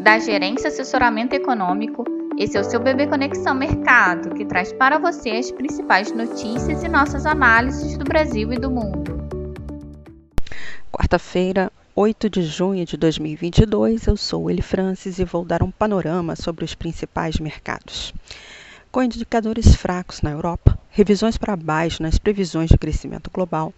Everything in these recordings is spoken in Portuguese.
da Gerência Assessoramento Econômico. Esse é o seu Bebê Conexão Mercado, que traz para você as principais notícias e nossas análises do Brasil e do mundo. Quarta-feira, 8 de junho de 2022, eu sou Eli Francis e vou dar um panorama sobre os principais mercados. Com indicadores fracos na Europa, revisões para baixo nas previsões de crescimento global,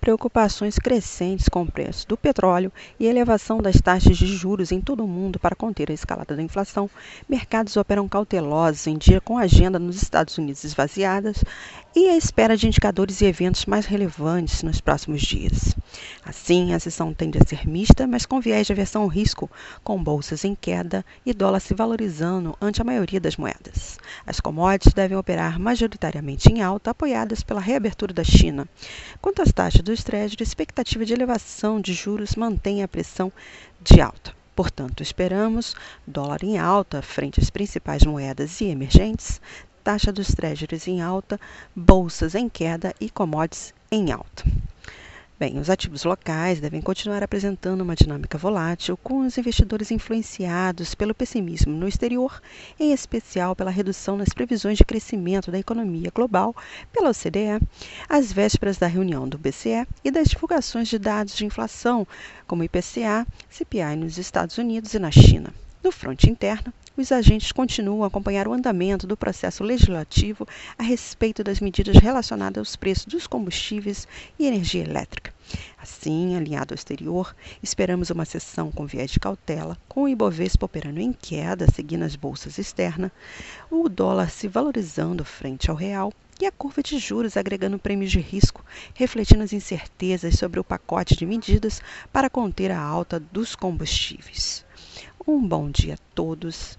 preocupações crescentes com o preço do petróleo e elevação das taxas de juros em todo o mundo para conter a escalada da inflação, mercados operam cautelosos em dia com a agenda nos Estados Unidos esvaziadas e a espera de indicadores e eventos mais relevantes nos próximos dias. Assim, a sessão tende a ser mista, mas com viés de aversão ao risco, com bolsas em queda e dólar se valorizando ante a maioria das moedas. As commodities devem operar majoritariamente em alta, apoiadas pela reabertura da China. Quanto às taxas dos a expectativa de elevação de juros mantém a pressão de alta. Portanto, esperamos dólar em alta frente às principais moedas e emergentes, taxa dos Treasuries em alta, bolsas em queda e commodities em alta. Bem, os ativos locais devem continuar apresentando uma dinâmica volátil, com os investidores influenciados pelo pessimismo no exterior, em especial pela redução nas previsões de crescimento da economia global pela OCDE, às vésperas da reunião do BCE e das divulgações de dados de inflação, como IPCA, CPI nos Estados Unidos e na China. No fronte interno, os agentes continuam a acompanhar o andamento do processo legislativo a respeito das medidas relacionadas aos preços dos combustíveis e energia elétrica. Assim, alinhado ao exterior, esperamos uma sessão com viés de cautela, com o Ibovespa operando em queda, seguindo as bolsas externas, o dólar se valorizando frente ao real e a curva de juros agregando prêmios de risco, refletindo as incertezas sobre o pacote de medidas para conter a alta dos combustíveis. Um bom dia a todos